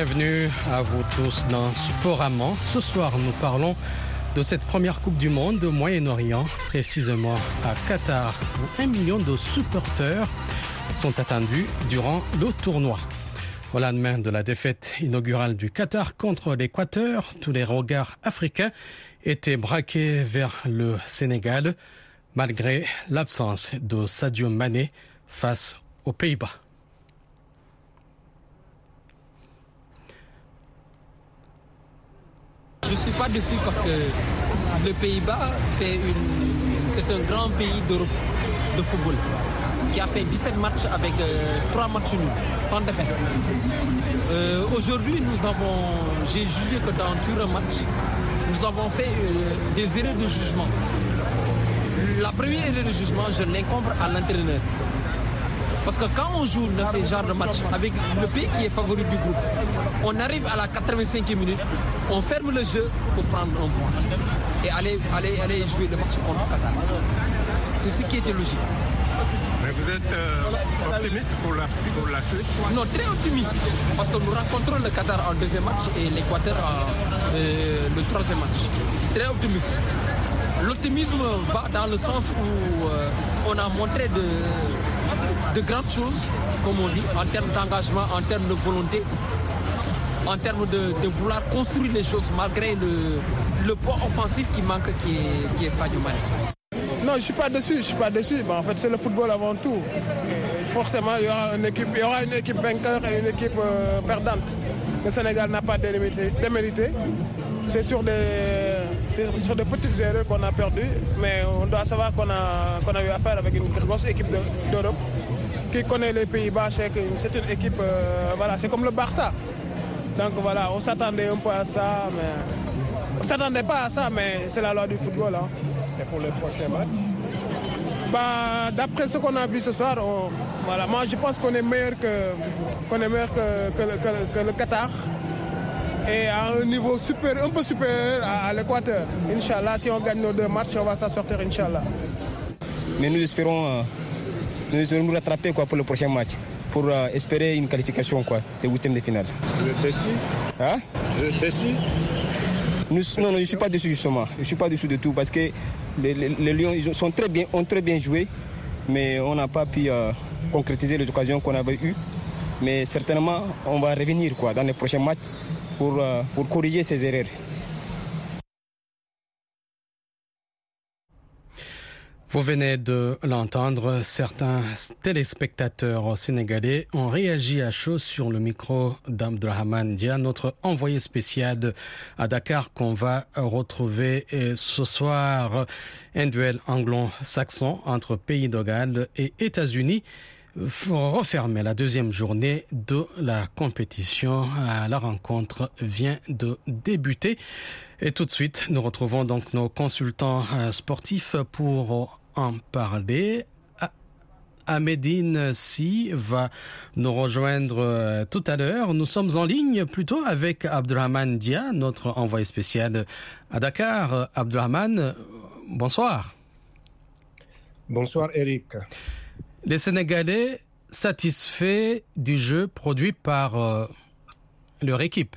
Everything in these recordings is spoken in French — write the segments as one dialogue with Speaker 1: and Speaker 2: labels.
Speaker 1: Bienvenue à vous tous dans Sporama. Ce soir, nous parlons de cette première Coupe du Monde au Moyen-Orient, précisément à Qatar, où un million de supporters sont attendus durant le tournoi. Au lendemain de la défaite inaugurale du Qatar contre l'Équateur, tous les regards africains étaient braqués vers le Sénégal, malgré l'absence de Sadio Mané face aux Pays-Bas.
Speaker 2: Je ne suis pas déçu parce que le Pays-Bas c'est un grand pays d'Europe de football qui a fait 17 matchs avec euh, 3 matchs nuls, sans défaite. Euh, Aujourd'hui, nous avons, j'ai jugé que dans tout le match, nous avons fait euh, des erreurs de jugement. La première erreur de jugement, je l'incombre à l'entraîneur. Parce que quand on joue dans ce genre de match avec le pays qui est favori du groupe, on arrive à la 85e minute, on ferme le jeu pour prendre un point et aller, aller, aller jouer le match contre Qatar. C'est ce qui était logique.
Speaker 3: Mais vous êtes euh, optimiste pour la, pour la suite?
Speaker 2: Non, très optimiste. Parce que nous rencontrons le Qatar en deuxième match et l'Équateur en euh, le troisième match. Très optimiste. L'optimisme va dans le sens où euh, on a montré de, de grandes choses, comme on dit, en termes d'engagement, en termes de volonté, en termes de, vouloir construire les choses malgré le, poids offensif qui manque, qui est, qui.
Speaker 4: Non, je ne suis pas déçu, je suis pas déçu. Mais en fait, c'est le football avant tout. Forcément, il y, aura une équipe, vainqueur et une équipe euh, perdante. Le Sénégal n'a pas démérité. C'est sur des, sur des petites erreurs qu'on a perdu, mais on doit savoir qu'on a, qu'on a eu affaire avec une grosse équipe d'Europe qui connaît les Pays-Bas. C'est une équipe, euh, voilà, c'est comme le Barça. Donc voilà, on s'attendait un peu à ça, mais on ne s'attendait pas à ça, mais c'est la loi du football. Hein.
Speaker 3: Et pour le prochain match?
Speaker 4: Bah, D'après ce qu'on a vu ce soir, on, voilà, moi je pense qu'on est meilleur que, qu'on est meilleur que, que, que, que, le Qatar et à un niveau super, un peu supérieur à, à l'Équateur. Inch'Allah, si on gagne nos deux matchs, on va s'en sortir, Inch'Allah.
Speaker 5: Mais nous espérons, euh, nous espérons nous rattraper quoi, pour le prochain match pour euh, espérer une qualification quoi, des huitièmes de finale.
Speaker 3: Vous êtes déçu
Speaker 5: Hein?
Speaker 3: Vous êtes déçu
Speaker 5: Nous, Non, non, je ne suis pas déçu justement. Je ne suis pas déçu de tout parce que les, les, les Lions ils sont très bien, ont très bien joué, mais on n'a pas pu euh, concrétiser les occasions qu'on avait eues. Mais certainement, on va revenir quoi, dans les prochains matchs pour, euh, pour corriger ces erreurs.
Speaker 1: Vous venez de l'entendre, certains téléspectateurs sénégalais ont réagi à chaud sur le micro d'Abdrahman Dia, notre envoyé spécial à Dakar qu'on va retrouver ce soir. Un duel anglo-saxon entre pays de Galles et États-Unis refermer la deuxième journée de la compétition. La rencontre vient de débuter. Et tout de suite, nous retrouvons donc nos consultants sportifs pour en parler. Amédine Si va nous rejoindre tout à l'heure. Nous sommes en ligne plutôt avec Abdurrahman Dia, notre envoyé spécial à Dakar. Abdurrahman, bonsoir.
Speaker 3: Bonsoir Eric.
Speaker 1: Les Sénégalais satisfaits du jeu produit par euh, leur équipe,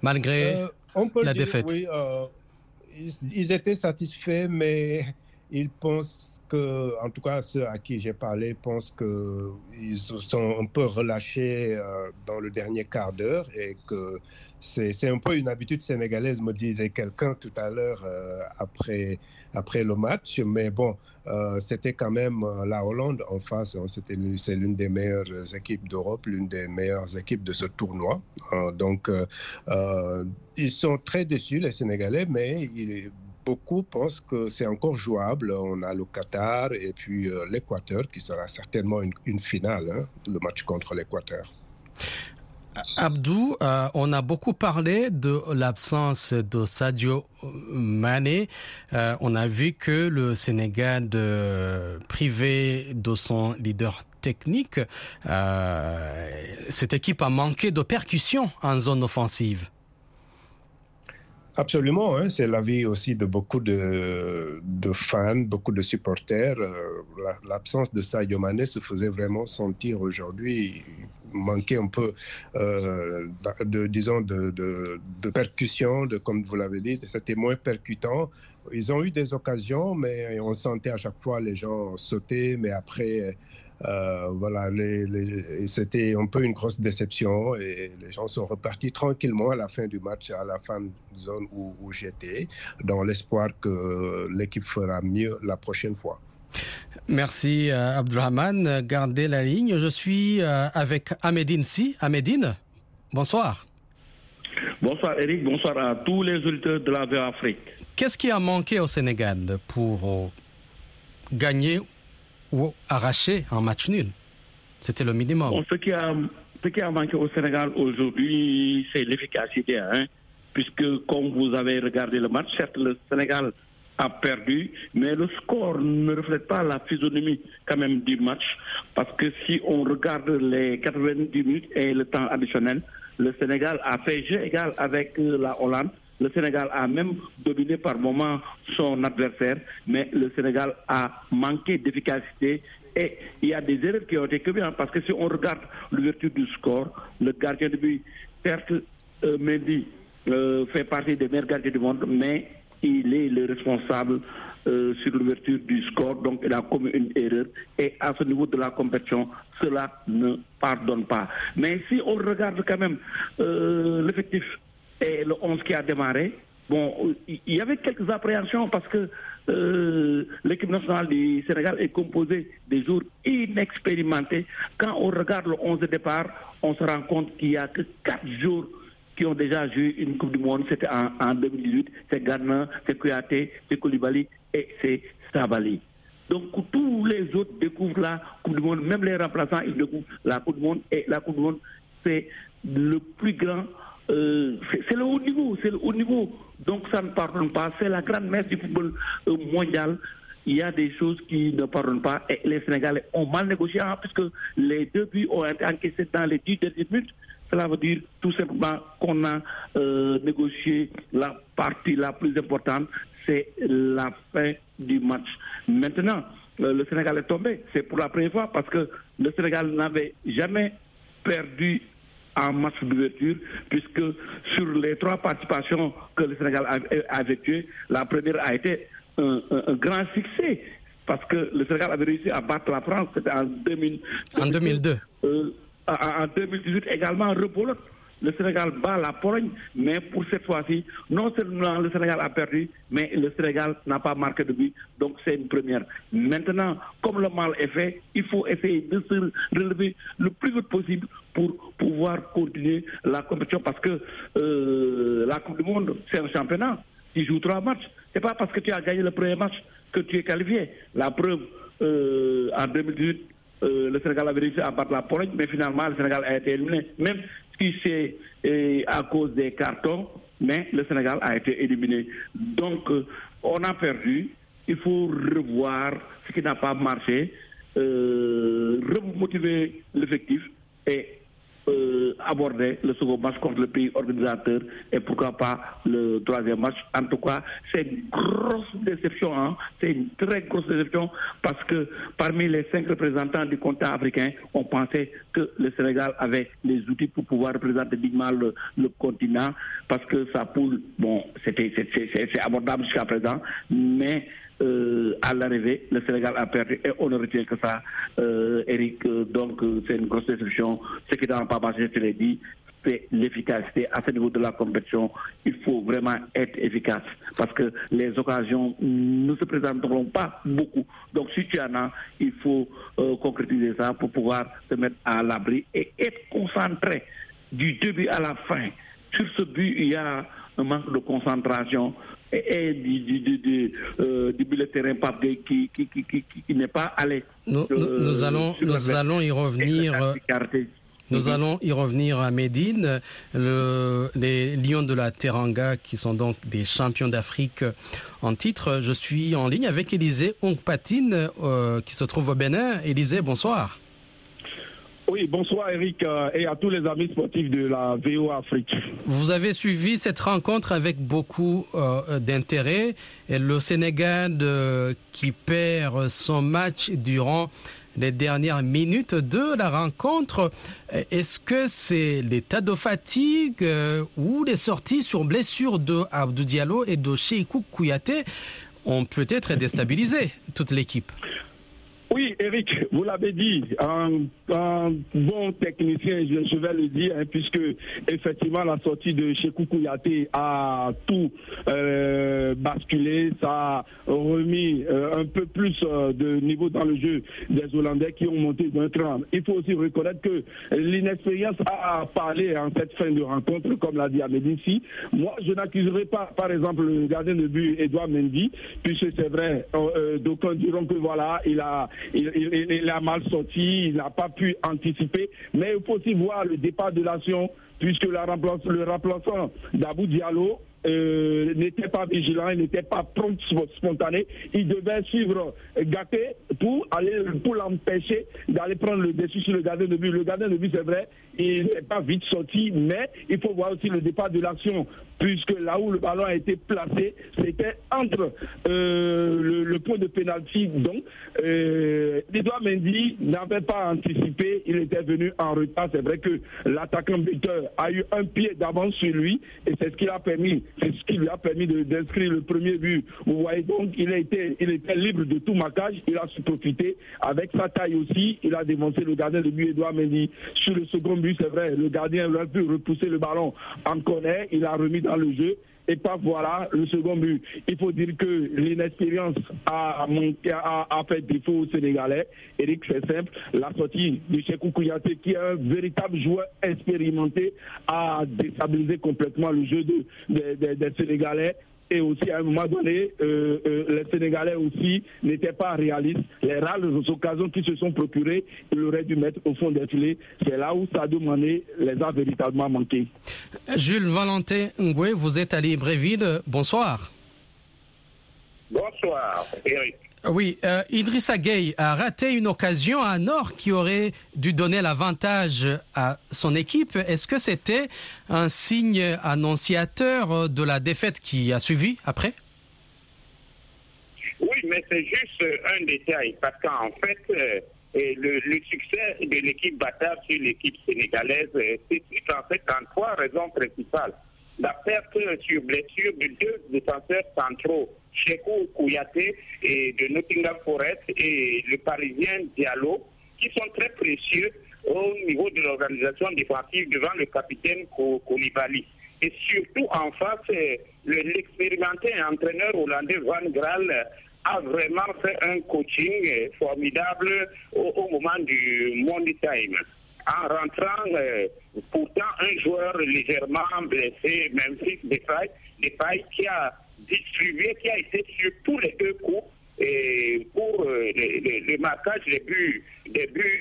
Speaker 1: malgré
Speaker 3: euh, on peut
Speaker 1: la
Speaker 3: dire,
Speaker 1: défaite.
Speaker 3: Oui, euh, ils, ils, étaient satisfaits, mais ils pensent en tout cas ceux à qui j'ai parlé, pensent qu'ils sont un peu relâchés dans le dernier quart d'heure et que c'est un peu une habitude sénégalaise, me disait quelqu'un tout à l'heure après après le match. Mais bon, euh, c'était quand même euh, la Hollande en face. Hein, c'est l'une des meilleures équipes d'Europe, l'une des meilleures équipes de ce tournoi. Euh, donc, ils sont très déçus, les Sénégalais, mais il, beaucoup pensent que c'est encore jouable. On a le Qatar et puis l'Équateur qui sera certainement une, finale, hein, le match contre l'Équateur.
Speaker 1: Abdou, euh, on a beaucoup parlé de l'absence de Sadio Mané. Euh, on a vu que le Sénégal, de, privé de son leader technique, euh, cette équipe a manqué de percussion en zone offensive.
Speaker 3: Absolument, hein, c'est l'avis aussi de beaucoup de, fans, beaucoup de supporters. Euh, l'absence de Sadio se faisait vraiment sentir aujourd'hui. Manquait un peu, euh, de, disons, de, percussion, de, comme vous l'avez dit, c'était moins percutant. Ils ont eu des occasions, mais on sentait à chaque fois les gens sauter, mais après euh, voilà, c'était un peu une grosse déception et les gens sont repartis tranquillement à la fin du match, à la fin de zone où, j'étais, dans l'espoir que l'équipe fera mieux la prochaine fois.
Speaker 1: Merci euh, Abdulrahman. Gardez la ligne. Je suis euh, avec Ahmedine Si. Ahmedine, bonsoir.
Speaker 6: Bonsoir Eric, bonsoir à tous les auditeurs de la Afrique.
Speaker 1: Qu'est-ce qui a manqué au Sénégal pour gagner ou arraché un match nul. C'était le minimum.
Speaker 6: ce, qui a, ce qui a manqué au Sénégal aujourd'hui, c'est l'efficacité. Hein, puisque, comme vous avez regardé le match, certes, le Sénégal a perdu, mais le score ne reflète pas la physionomie quand même du match. Parce que si on regarde les 90 minutes et le temps additionnel, le Sénégal a fait jeu égal avec euh, la Hollande. Le Sénégal a même dominé par moments son adversaire, mais le Sénégal a manqué d'efficacité et il y a des erreurs qui ont été commises parce que si on regarde l'ouverture du score, le gardien de but, certes, euh, Mendy euh, fait partie des meilleurs gardiens du monde, mais il est le responsable euh, sur l'ouverture du score, donc il a commis une erreur. Et à ce niveau de la compétition, cela ne pardonne pas. Mais si on regarde quand même l'effectif et le 11 qui a démarré, bon, il y avait quelques appréhensions parce que euh, l'équipe nationale du Sénégal est composée des jours inexpérimentés. Quand on regarde le 11 de départ, on se rend compte qu'il n'y a que 4 jours qui ont déjà joué une Coupe du Monde. C'était en, 2018. C'est Ghana, c'est Kouyaté, c'est Koulibaly et c'est Sabali. Donc tous les autres découvrent la Coupe du Monde, même les remplaçants, ils découvrent la Coupe du Monde. Et la Coupe du Monde, c'est le plus grand euh, c'est le haut niveau, c'est le haut niveau. Donc ça ne pardonne pas. C'est la grande messe du football euh, mondial. Il y a des choses qui ne pardonnent pas les Sénégalais ont mal négocié hein, puisque les deux buts ont été encaissés dans les dix dernières minutes. Cela veut dire tout simplement qu'on a euh, négocié la partie la plus importante, c'est la fin du match. Maintenant, le Sénégal est tombé. C'est pour la première fois parce que le Sénégal n'avait jamais perdu en match d'ouverture, puisque sur les trois participations que le Sénégal a, effectuées, la première a été un, grand succès, parce que le Sénégal avait réussi à battre la France, c'était en, 2000,
Speaker 1: en 2002.
Speaker 6: Euh, en 2018 également, Repolote le Sénégal bat la Pologne, mais pour cette fois-ci, non seulement le Sénégal a perdu, mais le Sénégal n'a pas marqué de but. Donc c'est une première. Maintenant, comme le mal est fait, il faut essayer de se relever le plus vite possible pour pouvoir continuer la compétition parce que euh, la Coupe du Monde, c'est un championnat. Tu joues trois matchs. C'est pas parce que tu as gagné le premier match que tu es qualifié. La preuve, euh, en 2018, euh, le Sénégal avait réussi à battre la Pologne, mais finalement, le Sénégal a été éliminé. Même si c'est euh, à cause des cartons, mais le Sénégal a été éliminé. Donc, euh, on a perdu. Il faut revoir ce qui n'a pas marché, remotiver l'effectif et euh, aborder le second match contre le pays organisateur et pourquoi pas le troisième match. En tout cas, c'est une grosse déception, hein. c'est une très grosse déception parce que parmi les cinq représentants du continent africain, on pensait que le Sénégal avait les outils pour pouvoir représenter dignement le, continent parce que sa poule, bon, c'était abordable jusqu'à présent, mais euh, à l'arrivée, le Sénégal a perdu et on ne retient que ça, euh, Eric. Donc, c'est une grosse déception. Ce qui n'a pas marché, je l'ai dit, c'est l'efficacité à ce niveau de la compétition. Il faut vraiment être efficace parce que les occasions ne se présenteront pas beaucoup. Donc, si tu en as, il faut euh, concrétiser ça pour pouvoir se mettre à l'abri et être concentré du début à la fin. Sur ce but, il y a un manque de concentration et, du, du, du, euh, du terrain qui, qui, qui, qui n'est pas allé.
Speaker 1: Nous, nous, allons, nous allons y revenir. Nous allons y revenir à Médine. Le, les Lions de la Teranga, qui sont donc des champions d'Afrique en titre. Je suis en ligne avec Élisée Ongpatine, euh, qui se trouve au Bénin. Élisée, bonsoir.
Speaker 7: Oui, bonsoir Eric euh, et à tous les amis sportifs de la VO Afrique.
Speaker 1: Vous avez suivi cette rencontre avec beaucoup euh, d'intérêt. Le Sénégal euh, qui perd son match durant les dernières minutes de la rencontre. Est-ce que c'est l'état de fatigue ou les sorties sur blessure de Abdou Diallo et de Cheikou Kouyaté ont peut-être déstabilisé toute l'équipe?
Speaker 7: Oui, Eric, vous l'avez dit, un, bon technicien, je, vais le dire, hein, puisque effectivement la sortie de Chekou Kouyaté a tout euh, basculé, ça a remis euh, un peu plus euh, de niveau dans le jeu des Hollandais qui ont monté d'un cran. Il faut aussi reconnaître que l'inexpérience a parlé en cette fin de rencontre, comme l'a dit Amédine Moi, je n'accuserai pas, par exemple, le gardien de but Edouard Mendy, puisque c'est vrai, d'aucuns diront que voilà, il a il, a mal sorti, il n'a pas pu anticiper. Mais il faut aussi voir le départ de l'action, puisque le remplaçant d'Abou Diallo euh, n'était pas vigilant, il n'était pas prompt, spontané. Il devait suivre Gaté pour aller pour l'empêcher d'aller prendre le dessus sur le gardien de but. Le gardien de but, c'est vrai, il n'est pas vite sorti, mais il faut voir aussi le départ de l'action, puisque là où le ballon a été placé, c'était entre euh, le, point de pénalty. Donc, euh, Edouard Mendy n'avait pas anticipé, il était venu en retard. C'est vrai que l'attaquant buteur a eu un pied d'avance sur lui, et c'est ce qui a permis c'est ce qui lui a permis d'inscrire le premier but. Vous voyez donc, il, a été, il était libre de tout marquage, il a su profiter. Avec sa taille aussi, il a démonté le gardien de but Edouard Mendy. Sur le second but, c'est vrai, le gardien a pu repousser le ballon en connaît, il a remis dans le jeu et pas voilà le second but. Il faut dire que l'inexpérience a, a, fait défaut aux Sénégalais. Eric, c'est simple. La sortie de Chekou Kouyaté, qui est un véritable joueur expérimenté, a déstabilisé complètement le jeu des Sénégalais et aussi à un moment donné, euh, euh, les Sénégalais aussi n'étaient pas réalistes. Les rares occasions qui se sont procurées, ils auraient dû mettre au fond des filets. C'est là où Sadio Mané les a véritablement manqués.
Speaker 1: Jules Valentin Ngwe, vous êtes à Libreville. Bonsoir.
Speaker 8: Bonsoir, Eric.
Speaker 1: Oui, euh, Idrissa a raté une occasion à Nord qui aurait dû donner l'avantage à son équipe. Est-ce que c'était un signe annonciateur de la défaite qui a suivi après?
Speaker 8: Oui, mais c'est juste un détail parce qu'en fait, euh, le, succès de l'équipe Batar sur l'équipe sénégalaise, euh, c'est en fait en trois raisons principales. La perte sur blessure de deux défenseurs centraux Chekou Kouyaté et de Nottingham Forest et le Parisien Diallo, qui sont très précieux au niveau de l'organisation défensive devant le capitaine Koulibaly. Et surtout en face, l'expérimenté entraîneur hollandais Van Graal a vraiment fait un coaching formidable au, moment du Monday Time. En rentrant, euh, pourtant un joueur légèrement blessé, Memphis Depay, Depay qui a distribué, qui a été sur tous les deux coups pour euh, le, marquage des buts,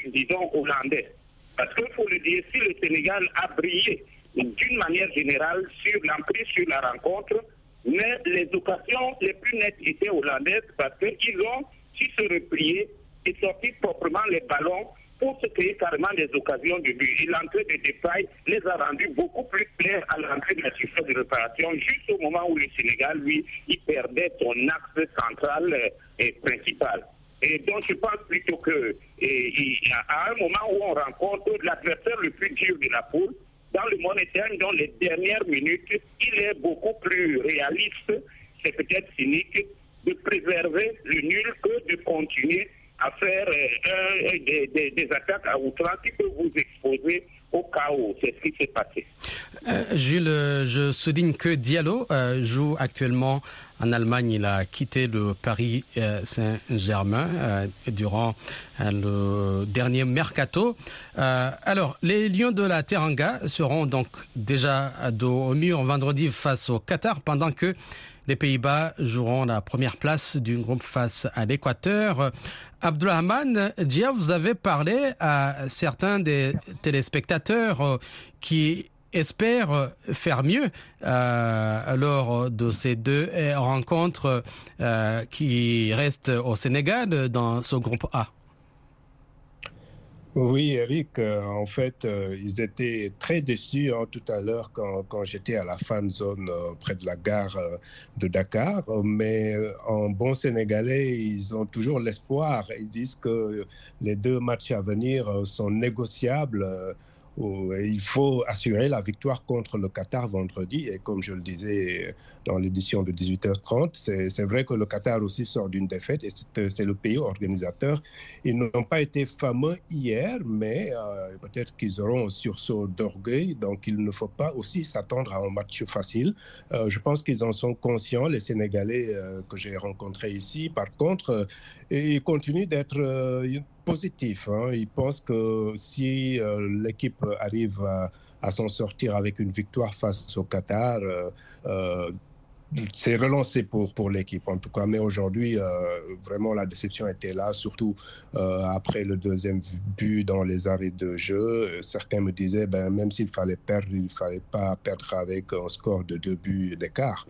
Speaker 8: disons, hollandais. Parce qu'il faut le dire, si le Sénégal a brillé d'une manière générale sur l'emprise sur la rencontre, mais les occasions les plus nettes étaient hollandaises parce qu'ils ont su se replier et sortir proprement les ballons pour se créer carrément des occasions de but. Et l'entrée de détail les a rendus beaucoup plus clairs à l'entrée de la surface de réparation, juste au moment où le Sénégal, lui, il perdait son axe central euh, et principal. Et donc, je pense plutôt que à un moment où on rencontre l'adversaire le plus dur de la poule, dans le monétaire, dans les dernières minutes, il est beaucoup plus réaliste, c'est peut-être cynique, de préserver le nul que de continuer à faire euh, des, attaques à outrance qui peuvent vous exposer au chaos. C'est ce qui s'est passé.
Speaker 1: Euh, Jules, je souligne que Diallo euh, joue actuellement en Allemagne. Il a quitté le Paris Saint-Germain durant le dernier mercato. alors, les Lions de la Teranga seront donc déjà dos au mur vendredi face au Qatar, pendant que les Pays-Bas joueront la première place du groupe face à l'Équateur. Abdulrahman vous avez parlé à certains des téléspectateurs euh, qui espèrent faire mieux euh, lors de ces deux rencontres euh, qui restent au Sénégal dans ce groupe A.
Speaker 3: Oui, Eric, euh, en fait, euh, ils étaient très déçus hein, tout à l'heure quand, j'étais à la fan zone euh, près de la gare de Dakar. Mais en bon sénégalais, ils ont toujours l'espoir. Ils disent que les deux matchs à venir sont négociables il faut assurer la victoire contre le Qatar vendredi. Et comme je le disais dans l'édition de 18h30, c'est vrai que le Qatar aussi sort d'une défaite et c'est le pays organisateur. Ils n'ont pas été fameux hier, mais euh, peut-être qu'ils auront un sursaut d'orgueil. Donc il ne faut pas aussi s'attendre à un match facile. Euh, je pense qu'ils en sont conscients, les Sénégalais euh, que j'ai rencontrés ici. Par contre, ils continuent d'être positif. Hein. Il pense que si euh, l'équipe arrive à, s'en sortir avec une victoire face au Qatar, euh, euh, c'est relancé pour, pour l'équipe en tout cas. Mais aujourd'hui, vraiment, la déception était là, surtout après le deuxième but dans les arrêts de jeu. Certains me disaient, ben, même s'il fallait perdre, il ne fallait pas perdre avec un score de deux buts d'écart.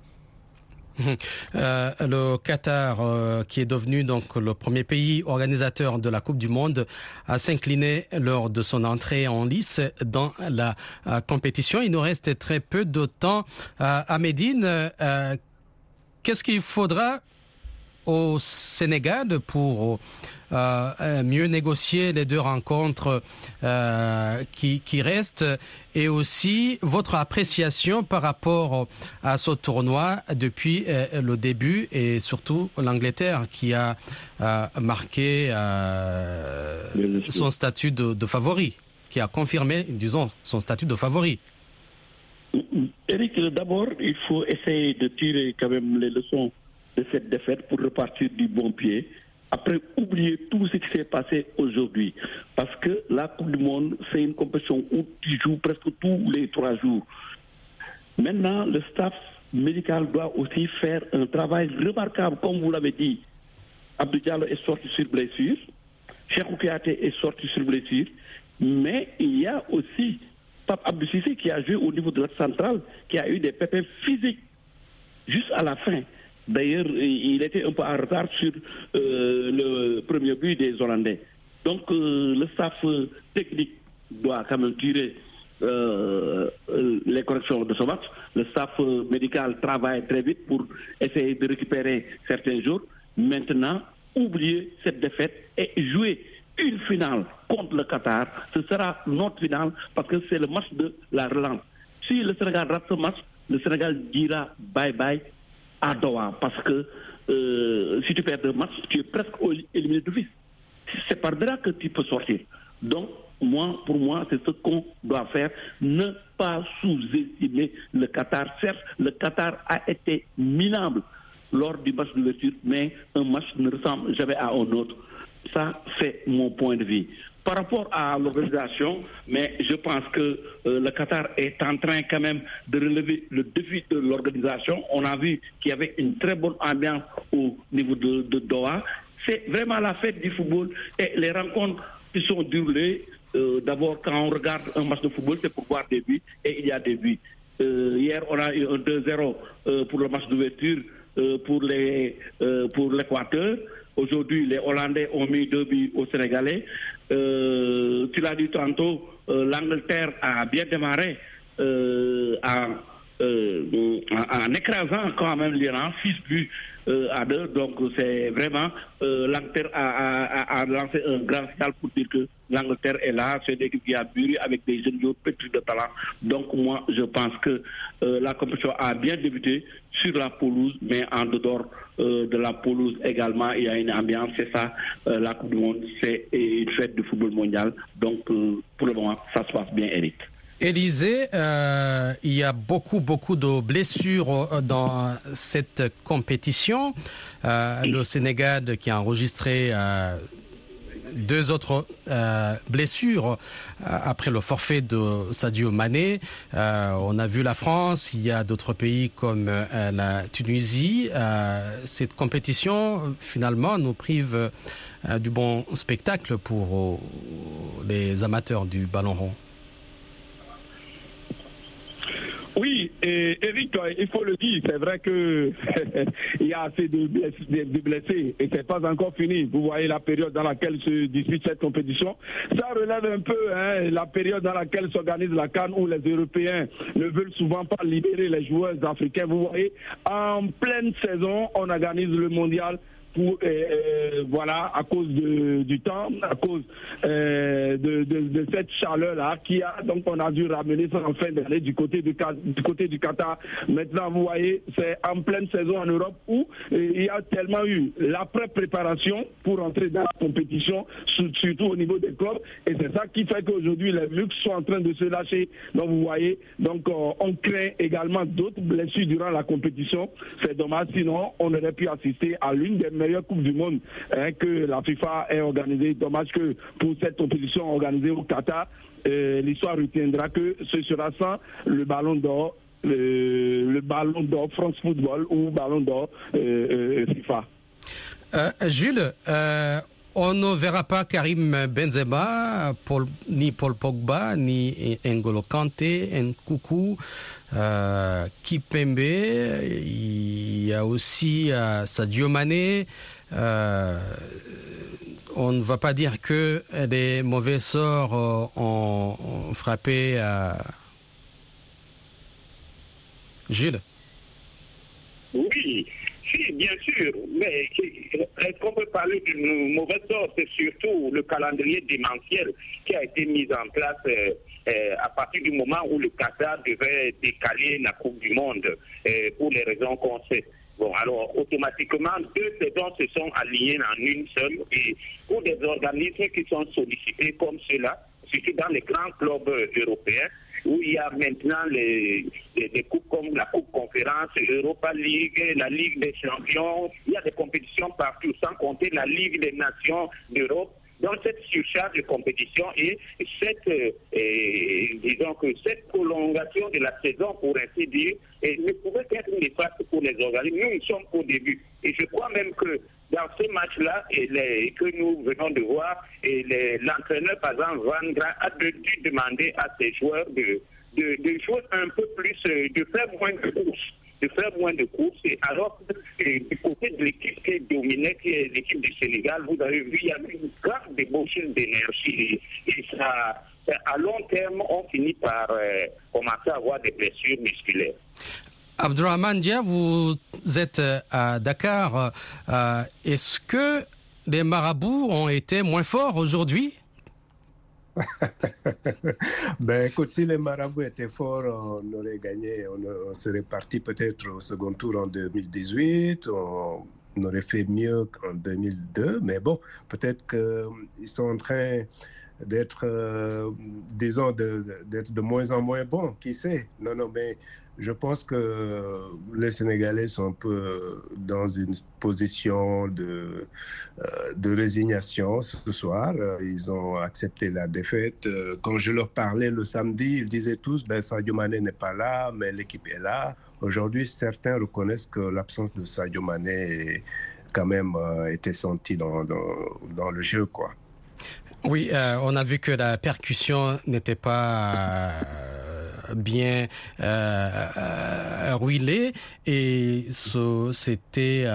Speaker 1: Euh, le Qatar, euh, qui est devenu donc le premier pays organisateur de la Coupe du Monde, a s'incliné lors de son entrée en lice dans la euh, compétition. Il nous reste très peu de temps à Médine. Qu'est-ce qu'il faudra au Sénégal pour euh, euh, mieux négocier les deux rencontres euh, qui, qui, restent et aussi votre appréciation par rapport à ce tournoi depuis le début et surtout l'Angleterre qui a marqué son statut de, de favori, qui a confirmé, disons, son statut de favori.
Speaker 6: Eric, d'abord, il faut essayer de tirer quand même les leçons cette défaite pour repartir du bon pied après oublier tout ce qui s'est passé aujourd'hui. Parce que la Coupe du Monde, c'est une compétition où tu joues presque tous les trois jours. Maintenant, le staff médical doit aussi faire un travail remarquable, comme vous l'avez dit. Abdou Diallo est sorti sur blessure, Cheikh Kouyaté est sorti sur blessure, mais il y a aussi Pape Abdou Sissi qui a joué au niveau de la centrale, qui a eu des pépins physiques juste à la fin. D'ailleurs, il était un peu en retard sur euh, le premier but des Hollandais. Donc, euh, le staff technique doit quand même tirer euh, les corrections de ce match. Le staff médical travaille très vite pour essayer de récupérer certains jours. Maintenant, oublier cette défaite et jouer une finale contre le Qatar. Ce sera notre finale parce que c'est le match de la relance. Si le Sénégal rate ce match, le Sénégal dira bye bye à Doha parce que euh, si tu perds deux matchs, tu es presque éliminé de vie. C'est par là que tu peux sortir. Donc, moi, pour moi, c'est ce qu'on doit faire. Ne pas sous-estimer le Qatar. Certes, le Qatar a été minable lors du match d'ouverture, mais un match ne ressemble jamais à un autre. Ça, c'est mon point de vue. Par rapport à l'organisation, mais je pense que euh, le Qatar est en train quand même de relever le défi de l'organisation. On a vu qu'il y avait une très bonne ambiance au niveau de, Doha. C'est vraiment la fête du football et les rencontres qui sont déroulées. Euh, d'abord, quand on regarde un match de football, c'est pour voir des buts et il y a des buts. Euh, hier, on a eu un 2-0 pour le match d'ouverture pour l'Équateur. Aujourd'hui, les Hollandais ont mis deux buts aux Sénégalais. Euh, tu l'as dit tantôt, euh, l'Angleterre a bien démarré euh, en, écrasant quand même l'Iran, 6 buts à 2. Donc c'est vraiment, l'Angleterre a, lancé un grand signal pour dire que l'Angleterre est là, c'est une équipe qui a bu avec des jeunes joueurs pétris de talent. Donc moi, je pense que la compétition a bien débuté sur la pelouse, mais en dehors euh, de la pelouse également, il y a une ambiance. C'est ça, euh, la Coupe du Monde, c'est une fête du football mondial. Donc, euh, pour le moment, ça se passe bien, Eric.
Speaker 1: Élisée, il y a beaucoup, beaucoup de blessures dans cette compétition. le Sénégal qui a enregistré deux autres euh, blessures euh, après le forfait de Sadio Mané. Euh, on a vu la France, il y a d'autres pays comme la Tunisie. cette compétition, finalement, nous prive du bon spectacle pour les amateurs du ballon rond.
Speaker 6: Oui,
Speaker 7: et Eric, il faut le dire, c'est vrai que il y a assez de blessés, et c'est pas encore fini. Vous voyez la période dans laquelle se dispute cette compétition. Ça relève un peu hein, la période dans laquelle s'organise la Cannes où les Européens ne veulent souvent pas libérer les joueurs africains. Vous voyez, en pleine saison, on organise le mondial pour euh, euh, voilà à cause de, du temps, à cause euh, de, cette chaleur là qui a donc on a dû ramener ça en fin d'année du côté du, du côté du Qatar. Maintenant vous voyez c'est en pleine saison en Europe où il y a tellement eu l'après préparation pour entrer dans la compétition surtout au niveau des clubs et c'est ça qui fait qu'aujourd'hui les luxe sont en train de se lâcher. Donc vous voyez donc on craint également d'autres blessures durant la compétition. C'est dommage sinon on aurait pu assister à l'une des meilleure Coupe du Monde hein, que la FIFA ait organisée. Dommage que pour cette compétition organisée au Qatar, euh, l'histoire retiendra que ce sera sans le ballon d'or, le, ballon d'or France Football ou ballon d'or euh, euh, FIFA.
Speaker 1: Jules, on ne verra pas Karim Benzema, ni Paul Pogba, ni N'Golo Kanté, Nkoukou, euh, Kipembe. Il y a aussi euh, Sadio Mané. Euh, on ne va pas dire que les mauvais sorts ont, frappé Jules.
Speaker 8: Oui, si, bien sûr, mais est-ce qu'on peut parler d'une mauvaise sorte? C'est surtout le calendrier démentiel qui a été mis en place euh, euh, à partir du moment où le Qatar devait décaler la Coupe du Monde euh, pour les raisons qu'on sait. Bon, alors automatiquement, deux saisons se sont alignées en une seule et pour des organismes qui sont sollicités comme cela, surtout dans les grands clubs européens, où il y a maintenant les, des coupes comme la Coupe Conférence, l'Europa League, la Ligue des Champions. Il y a des compétitions partout, sans compter la Ligue des Nations d'Europe. Donc cette surcharge de compétition et cette, euh, disons que cette prolongation de la saison, pour ainsi dire, ne pouvait être néfaste pour les organismes. Nous, nous sommes au début. Et je crois même que dans ce match-là, que nous venons de voir, l'entraîneur, par exemple, Van Gra, a dû demander à ses joueurs de, jouer un peu plus, euh, de faire moins de courses de faire moins de courses. alors du côté de l'équipe qui dominait, qui est l'équipe du Sénégal, vous avez vu, il y a eu une grande débauche d'énergie. Et, ça, à long terme, on finit par euh, commencer à avoir des blessures musculaires.
Speaker 1: Abdurrahman Dia, vous êtes euh, à Dakar. Euh, est-ce que les marabouts ont été moins forts aujourd'hui?
Speaker 3: Ben écoute, si les marabouts étaient forts, on aurait gagné, on, serait parti peut-être au second tour en 2018, on, aurait fait mieux qu'en 2002, mais bon, peut-être qu'ils sont en train d'être, euh, disons, d'être de, moins en moins bons, qui sait? Non, non, mais je pense que les Sénégalais sont un peu dans une position de, euh, de résignation ce soir. Ils ont accepté la défaite. Quand je leur parlais le samedi, ils disaient tous, ben, Sadio Mané n'est pas là, mais l'équipe est là. Aujourd'hui, certains reconnaissent que l'absence de Sadio Mané quand même euh, été sentie dans, dans, dans le jeu, quoi.
Speaker 1: Oui, euh, on a vu que la percussion n'était pas euh, bien euh, ruilée. Et c'était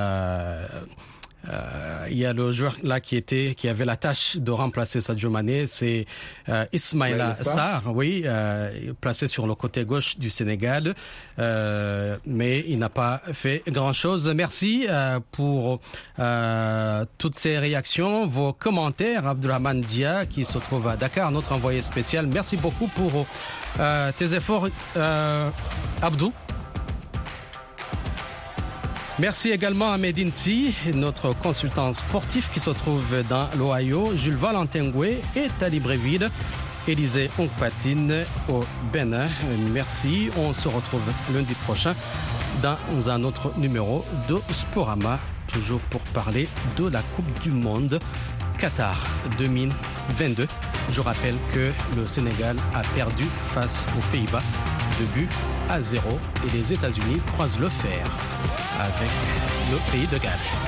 Speaker 1: euh, il y a le joueur là qui était, qui avait la tâche de remplacer Sadio Mané, c'est euh, Ismaïla Sarr, oui, euh, placé sur le côté gauche du Sénégal, euh, mais il n'a pas fait grand-chose. Merci euh, pour euh, toutes ces réactions, vos commentaires, Abdulrahman Dia, qui se trouve à Dakar, notre envoyé spécial. Merci beaucoup pour tes efforts, Abdou. Merci également à Medinsi, notre consultant sportif qui se trouve dans l'Ohio, Jules Valentin Goué et Tali Bréville, Élisée Ongpatine au Bénin. Merci. On se retrouve lundi prochain dans un autre numéro de Sporama, toujours pour parler de la Coupe du Monde Qatar 2022. Je rappelle que le Sénégal a perdu face aux Pays-Bas de but à zéro et les États-Unis croisent le fer avec le pays de Galles.